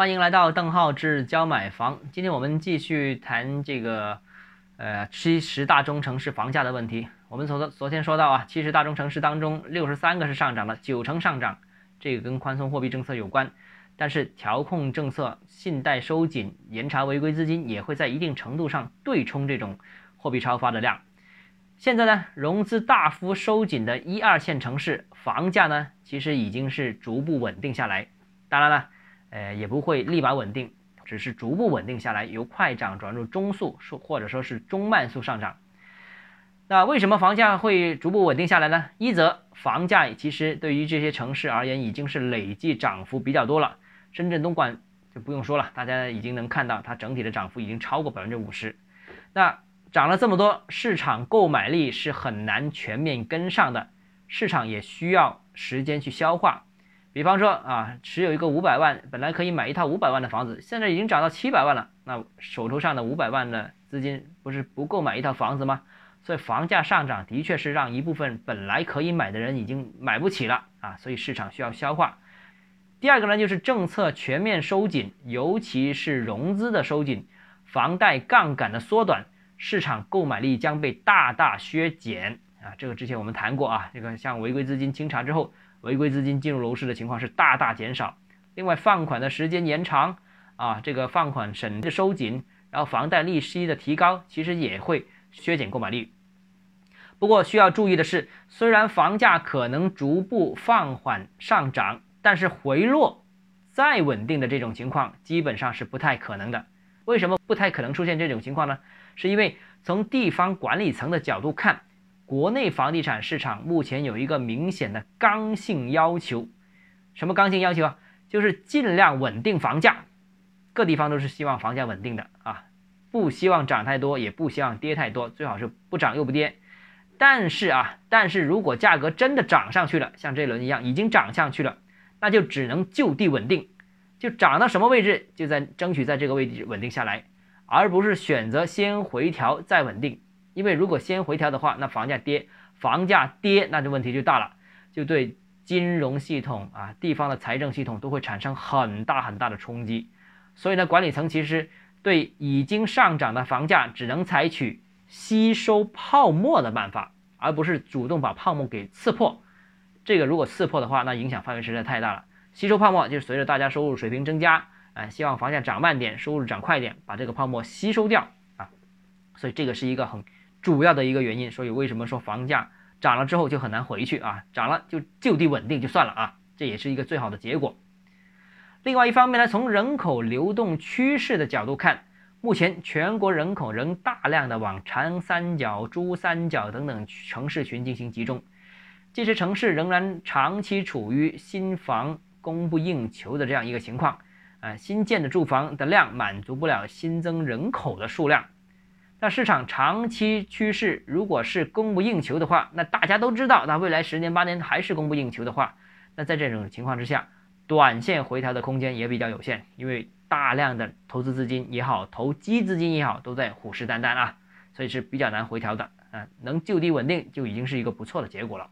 欢迎来到邓浩志教买房。今天我们继续谈这个，呃，七十大中城市房价的问题。我们昨昨天说到啊，七十大中城市当中，六十三个是上涨的，九成上涨，这个跟宽松货币政策有关。但是调控政策、信贷收紧、严查违规资金，也会在一定程度上对冲这种货币超发的量。现在呢，融资大幅收紧的一二线城市，房价呢，其实已经是逐步稳定下来。当然了。呃，也不会立马稳定，只是逐步稳定下来，由快涨转入中速，或者说是中慢速上涨。那为什么房价会逐步稳定下来呢？一则房价其实对于这些城市而言已经是累计涨幅比较多了，深圳、东莞就不用说了，大家已经能看到它整体的涨幅已经超过百分之五十。那涨了这么多，市场购买力是很难全面跟上的，市场也需要时间去消化。比方说啊，持有一个五百万，本来可以买一套五百万的房子，现在已经涨到七百万了，那手头上的五百万的资金不是不够买一套房子吗？所以房价上涨的确是让一部分本来可以买的人已经买不起了啊，所以市场需要消化。第二个呢，就是政策全面收紧，尤其是融资的收紧，房贷杠杆的缩短，市场购买力将被大大削减啊。这个之前我们谈过啊，这个像违规资金清查之后。违规资金进入楼市的情况是大大减少，另外放款的时间延长啊，这个放款审的收紧，然后房贷利息的提高，其实也会削减购买力。不过需要注意的是，虽然房价可能逐步放缓上涨，但是回落再稳定的这种情况基本上是不太可能的。为什么不太可能出现这种情况呢？是因为从地方管理层的角度看。国内房地产市场目前有一个明显的刚性要求，什么刚性要求啊？就是尽量稳定房价，各地方都是希望房价稳定的啊，不希望涨太多，也不希望跌太多，最好是不涨又不跌。但是啊，但是如果价格真的涨上去了，像这轮一样已经涨上去了，那就只能就地稳定，就涨到什么位置就在争取在这个位置稳定下来，而不是选择先回调再稳定。因为如果先回调的话，那房价跌，房价跌，那这问题就大了，就对金融系统啊、地方的财政系统都会产生很大很大的冲击。所以呢，管理层其实对已经上涨的房价，只能采取吸收泡沫的办法，而不是主动把泡沫给刺破。这个如果刺破的话，那影响范围实在太大了。吸收泡沫就是随着大家收入水平增加，哎，希望房价涨慢点，收入涨快点，把这个泡沫吸收掉啊。所以这个是一个很。主要的一个原因，所以为什么说房价涨了之后就很难回去啊？涨了就就地稳定就算了啊，这也是一个最好的结果。另外一方面呢，从人口流动趋势的角度看，目前全国人口仍大量的往长三角、珠三角等等城市群进行集中，这些城市仍然长期处于新房供不应求的这样一个情况，啊，新建的住房的量满足不了新增人口的数量。那市场长期趋势如果是供不应求的话，那大家都知道，那未来十年八年还是供不应求的话，那在这种情况之下，短线回调的空间也比较有限，因为大量的投资资金也好，投机资金也好，都在虎视眈眈啊，所以是比较难回调的啊，能就地稳定就已经是一个不错的结果了。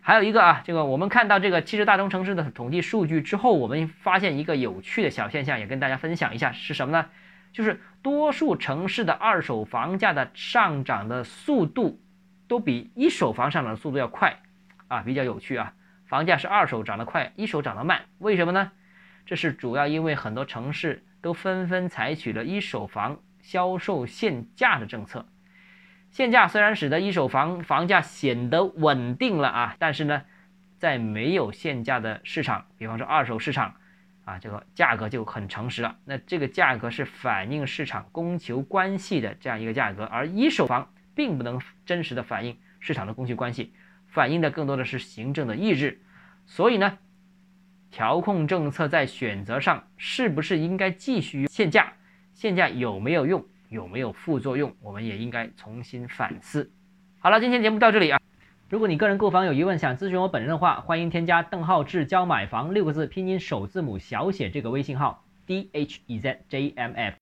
还有一个啊，这个我们看到这个七十大中城市的统计数据之后，我们发现一个有趣的小现象，也跟大家分享一下，是什么呢？就是多数城市的二手房价的上涨的速度，都比一手房上涨的速度要快，啊，比较有趣啊。房价是二手涨得快，一手涨得慢，为什么呢？这是主要因为很多城市都纷纷采取了一手房销售限价的政策。限价虽然使得一手房房价显得稳定了啊，但是呢，在没有限价的市场，比方说二手市场。啊，这个价格就很诚实了。那这个价格是反映市场供求关系的这样一个价格，而一手房并不能真实的反映市场的供求关系，反映的更多的是行政的意志。所以呢，调控政策在选择上是不是应该继续限价？限价有没有用？有没有副作用？我们也应该重新反思。好了，今天节目到这里啊。如果你个人购房有疑问，想咨询我本人的话，欢迎添加邓浩志教买房六个字拼音首字母小写这个微信号 d h e z j m f。